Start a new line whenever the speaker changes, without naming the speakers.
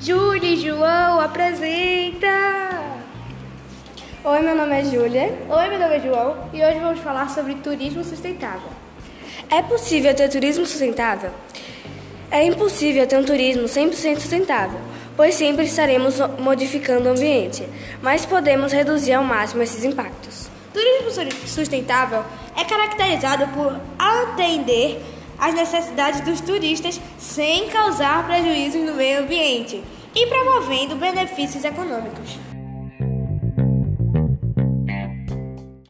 Júlia e João, apresenta!
Oi, meu nome é Júlia.
Oi, meu nome é João e hoje vamos falar sobre turismo sustentável.
É possível ter turismo sustentável? É impossível ter um turismo 100% sustentável, pois sempre estaremos modificando o ambiente, mas podemos reduzir ao máximo esses impactos.
Turismo sustentável é caracterizado por atender às necessidades dos turistas sem causar prejuízos no meio ambiente e promovendo benefícios econômicos.